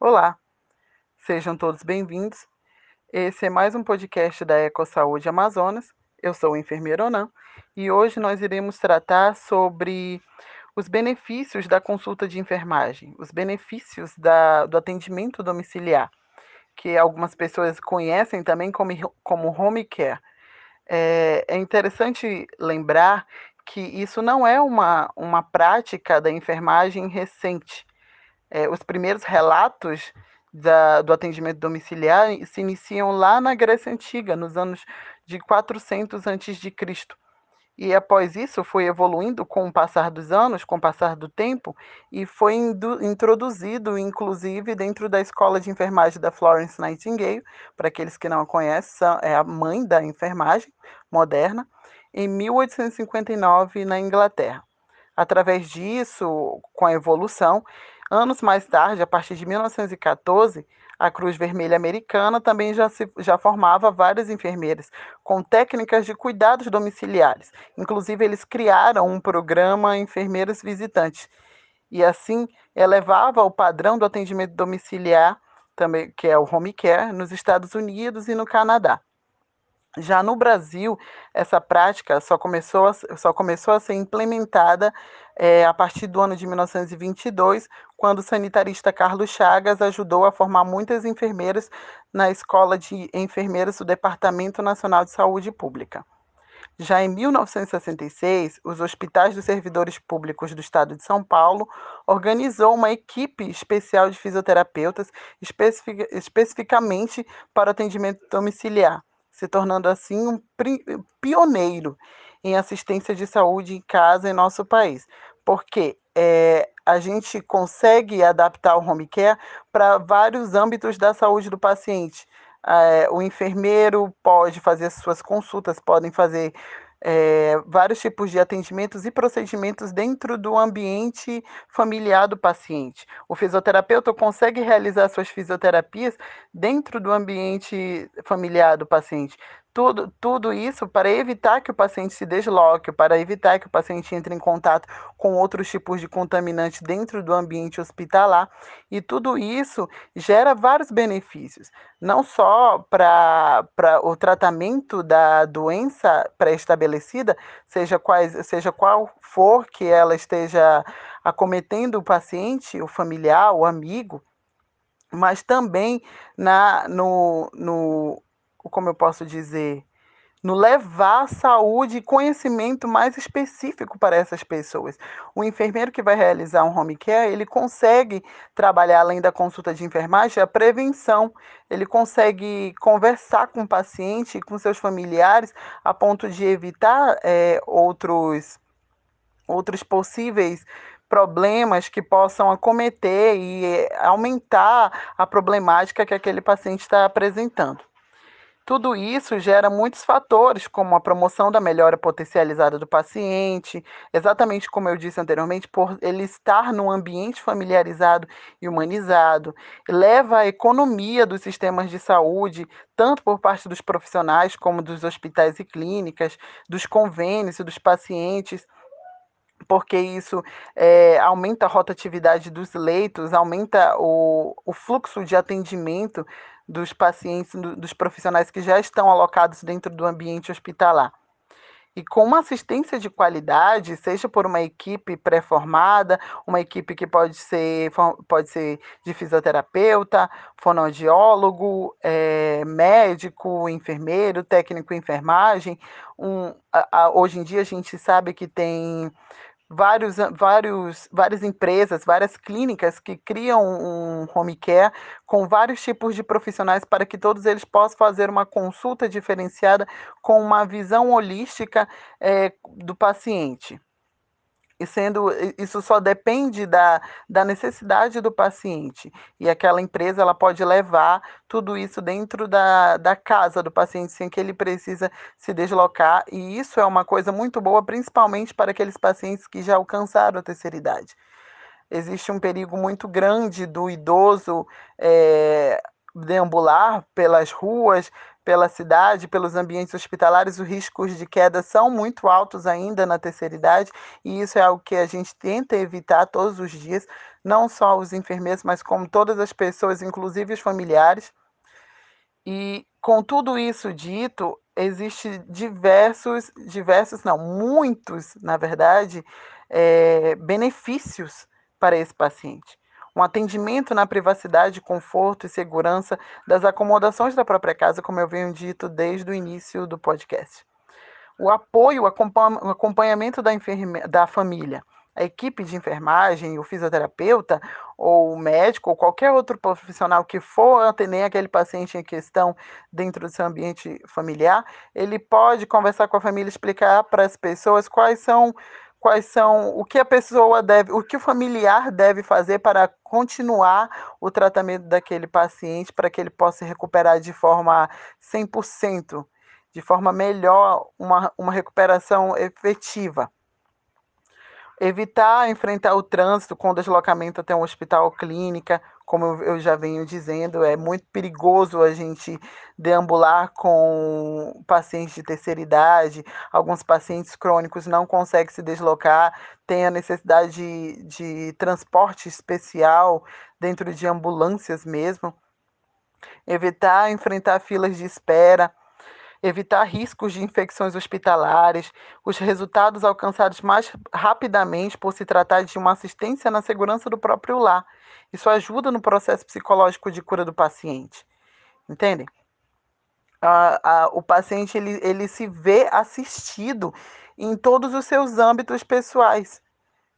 Olá, sejam todos bem-vindos. Esse é mais um podcast da EcoSaúde Amazonas. Eu sou o enfermeiro Onan e hoje nós iremos tratar sobre os benefícios da consulta de enfermagem, os benefícios da, do atendimento domiciliar, que algumas pessoas conhecem também como, como home care. É, é interessante lembrar que isso não é uma, uma prática da enfermagem recente é, os primeiros relatos da, do atendimento domiciliar se iniciam lá na Grécia Antiga, nos anos de 400 a.C. E após isso foi evoluindo com o passar dos anos, com o passar do tempo, e foi introduzido, inclusive, dentro da escola de enfermagem da Florence Nightingale, para aqueles que não a conhecem, é a mãe da enfermagem moderna, em 1859 na Inglaterra. Através disso, com a evolução, Anos mais tarde, a partir de 1914, a Cruz Vermelha Americana também já, se, já formava várias enfermeiras com técnicas de cuidados domiciliares. Inclusive, eles criaram um programa Enfermeiras Visitantes. E assim elevava o padrão do atendimento domiciliar, também, que é o home care, nos Estados Unidos e no Canadá. Já no Brasil, essa prática só começou a, só começou a ser implementada é, a partir do ano de 1922, quando o sanitarista Carlos Chagas ajudou a formar muitas enfermeiras na Escola de Enfermeiras do Departamento Nacional de Saúde Pública. Já em 1966, os Hospitais dos Servidores Públicos do Estado de São Paulo organizou uma equipe especial de fisioterapeutas especific, especificamente para atendimento domiciliar se tornando assim um pioneiro em assistência de saúde em casa em nosso país, porque é, a gente consegue adaptar o home care para vários âmbitos da saúde do paciente. É, o enfermeiro pode fazer suas consultas, podem fazer é, vários tipos de atendimentos e procedimentos dentro do ambiente familiar do paciente. O fisioterapeuta consegue realizar suas fisioterapias dentro do ambiente familiar do paciente. Tudo, tudo isso para evitar que o paciente se desloque, para evitar que o paciente entre em contato com outros tipos de contaminantes dentro do ambiente hospitalar. E tudo isso gera vários benefícios, não só para o tratamento da doença pré-estabelecida, seja, quais, seja qual for que ela esteja acometendo o paciente, o familiar, o amigo, mas também na, no, no como eu posso dizer, no levar saúde e conhecimento mais específico para essas pessoas. O enfermeiro que vai realizar um home care, ele consegue trabalhar além da consulta de enfermagem a prevenção. Ele consegue conversar com o paciente e com seus familiares a ponto de evitar é, outros outros possíveis problemas que possam acometer e aumentar a problemática que aquele paciente está apresentando. Tudo isso gera muitos fatores, como a promoção da melhora potencializada do paciente, exatamente como eu disse anteriormente, por ele estar num ambiente familiarizado e humanizado, leva à economia dos sistemas de saúde, tanto por parte dos profissionais como dos hospitais e clínicas, dos convênios e dos pacientes porque isso é, aumenta a rotatividade dos leitos, aumenta o, o fluxo de atendimento dos pacientes, dos profissionais que já estão alocados dentro do ambiente hospitalar. E com uma assistência de qualidade, seja por uma equipe pré-formada, uma equipe que pode ser, pode ser de fisioterapeuta, fonoaudiólogo, é, médico, enfermeiro, técnico em enfermagem. Um, a, a, hoje em dia a gente sabe que tem vários, vários, várias empresas, várias clínicas que criam um home care com vários tipos de profissionais para que todos eles possam fazer uma consulta diferenciada com uma visão holística é, do paciente e sendo isso só depende da, da necessidade do paciente. E aquela empresa ela pode levar tudo isso dentro da, da casa do paciente sem que ele precisa se deslocar. E isso é uma coisa muito boa principalmente para aqueles pacientes que já alcançaram a terceira idade. Existe um perigo muito grande do idoso é, deambular pelas ruas pela cidade, pelos ambientes hospitalares, os riscos de queda são muito altos ainda na terceira idade, e isso é algo que a gente tenta evitar todos os dias, não só os enfermeiros, mas como todas as pessoas, inclusive os familiares. E com tudo isso dito, existe diversos, diversos, não, muitos, na verdade, é, benefícios para esse paciente. Um atendimento na privacidade, conforto e segurança das acomodações da própria casa, como eu venho dito desde o início do podcast. O apoio, o acompanhamento da, da família a equipe de enfermagem, o fisioterapeuta, ou o médico, ou qualquer outro profissional que for atender aquele paciente em questão dentro do seu ambiente familiar, ele pode conversar com a família, explicar para as pessoas quais são quais são o que a pessoa deve, o que o familiar deve fazer para continuar o tratamento daquele paciente para que ele possa recuperar de forma 100%, de forma melhor, uma, uma recuperação efetiva evitar enfrentar o trânsito com deslocamento até um hospital ou clínica, como eu já venho dizendo, é muito perigoso a gente deambular com pacientes de terceira idade, alguns pacientes crônicos não conseguem se deslocar, têm a necessidade de, de transporte especial dentro de ambulâncias mesmo. Evitar enfrentar filas de espera, evitar riscos de infecções hospitalares, os resultados alcançados mais rapidamente por se tratar de uma assistência na segurança do próprio lar. Isso ajuda no processo psicológico de cura do paciente. Entendem? o paciente ele, ele se vê assistido em todos os seus âmbitos pessoais.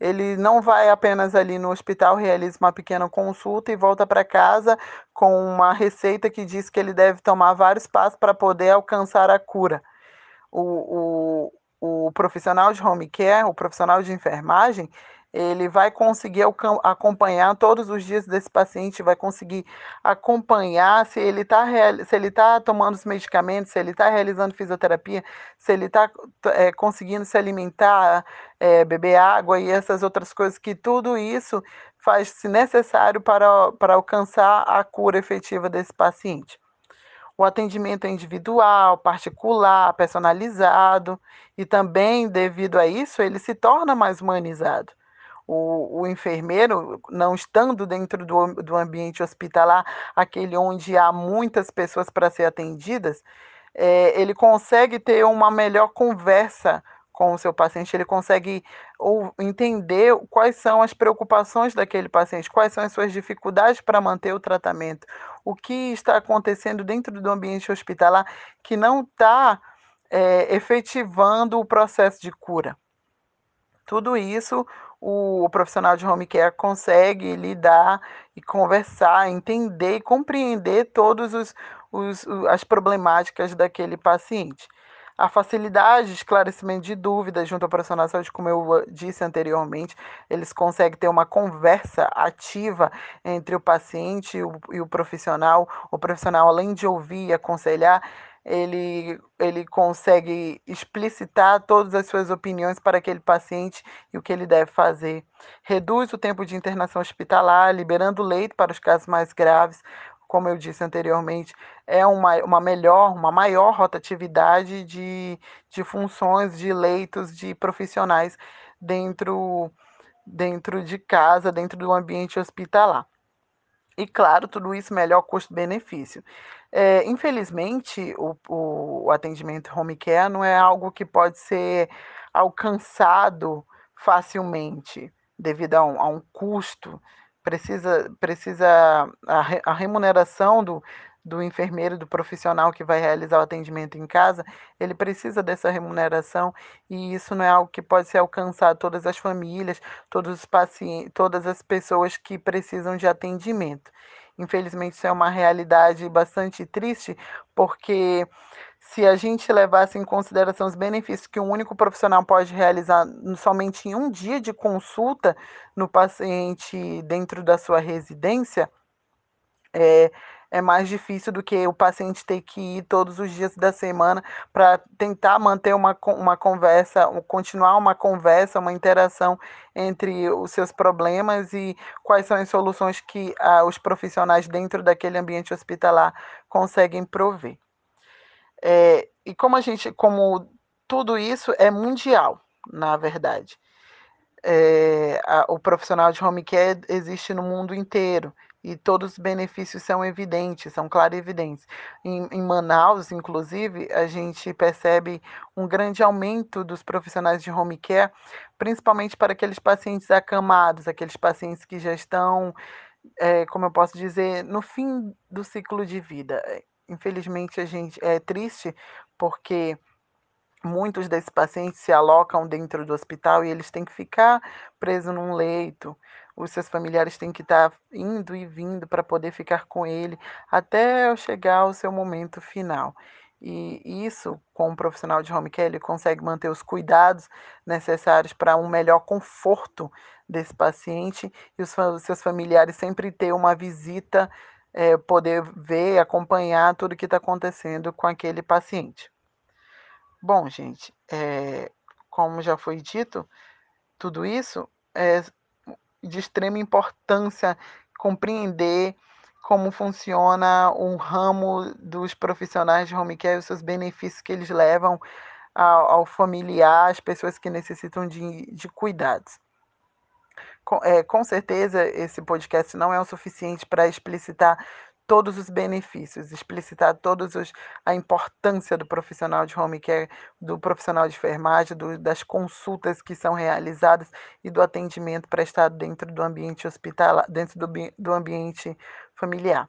Ele não vai apenas ali no hospital, realiza uma pequena consulta e volta para casa com uma receita que diz que ele deve tomar vários passos para poder alcançar a cura. O, o, o profissional de home care, o profissional de enfermagem, ele vai conseguir acompanhar todos os dias desse paciente, vai conseguir acompanhar se ele está se ele tá tomando os medicamentos, se ele está realizando fisioterapia, se ele está é, conseguindo se alimentar, é, beber água e essas outras coisas, que tudo isso faz-se necessário para, para alcançar a cura efetiva desse paciente. O atendimento é individual, particular, personalizado, e também, devido a isso, ele se torna mais humanizado o, o enfermeiro, não estando dentro do, do ambiente hospitalar, aquele onde há muitas pessoas para ser atendidas, é, ele consegue ter uma melhor conversa com o seu paciente, ele consegue ou, entender quais são as preocupações daquele paciente, quais são as suas dificuldades para manter o tratamento, o que está acontecendo dentro do ambiente hospitalar que não está é, efetivando o processo de cura. Tudo isso o profissional de home care consegue lidar e conversar, entender e compreender todas os, os, as problemáticas daquele paciente. A facilidade de esclarecimento de dúvidas junto ao profissional de saúde, como eu disse anteriormente, eles conseguem ter uma conversa ativa entre o paciente e o, e o profissional. O profissional, além de ouvir e aconselhar, ele, ele consegue explicitar todas as suas opiniões para aquele paciente e o que ele deve fazer. Reduz o tempo de internação hospitalar, liberando leito para os casos mais graves. Como eu disse anteriormente, é uma, uma melhor, uma maior rotatividade de, de funções, de leitos, de profissionais dentro, dentro de casa, dentro do ambiente hospitalar. E claro, tudo isso melhor custo-benefício. É, infelizmente, o, o, atendimento home care não é algo que pode ser alcançado facilmente devido a um, a um custo. Precisa, precisa a, a remuneração do, do enfermeiro, do profissional que vai realizar o atendimento em casa, ele precisa dessa remuneração e isso não é algo que pode ser alcançado todas as famílias, todos os pacientes, todas as pessoas que precisam de atendimento. Infelizmente, isso é uma realidade bastante triste, porque se a gente levasse em consideração os benefícios que um único profissional pode realizar somente em um dia de consulta no paciente dentro da sua residência, é, é mais difícil do que o paciente ter que ir todos os dias da semana para tentar manter uma, uma conversa, continuar uma conversa, uma interação entre os seus problemas e quais são as soluções que ah, os profissionais dentro daquele ambiente hospitalar conseguem prover. É, e como a gente, como tudo isso é mundial, na verdade. É, a, o profissional de home care existe no mundo inteiro e todos os benefícios são evidentes, são claro evidentes. Em, em, Manaus, inclusive, a gente percebe um grande aumento dos profissionais de home care, principalmente para aqueles pacientes acamados, aqueles pacientes que já estão, é, como eu posso dizer, no fim do ciclo de vida. Infelizmente, a gente é triste porque muitos desses pacientes se alocam dentro do hospital e eles têm que ficar presos num leito os seus familiares têm que estar indo e vindo para poder ficar com ele até chegar ao seu momento final. E isso, com um profissional de home care, ele consegue manter os cuidados necessários para um melhor conforto desse paciente e os seus familiares sempre ter uma visita, é, poder ver, acompanhar tudo que está acontecendo com aquele paciente. Bom, gente, é, como já foi dito, tudo isso é, de extrema importância compreender como funciona o ramo dos profissionais de home care, os seus benefícios que eles levam ao, ao familiar, às pessoas que necessitam de, de cuidados. Com, é, com certeza, esse podcast não é o suficiente para explicitar todos os benefícios, explicitar todos os a importância do profissional de home care, do profissional de enfermagem, do, das consultas que são realizadas e do atendimento prestado dentro do ambiente hospitalar, dentro do, do ambiente familiar.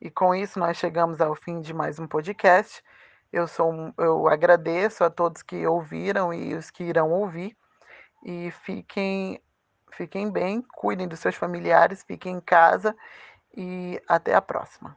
E com isso nós chegamos ao fim de mais um podcast. Eu sou eu agradeço a todos que ouviram e os que irão ouvir e fiquem fiquem bem, cuidem dos seus familiares, fiquem em casa e até a próxima.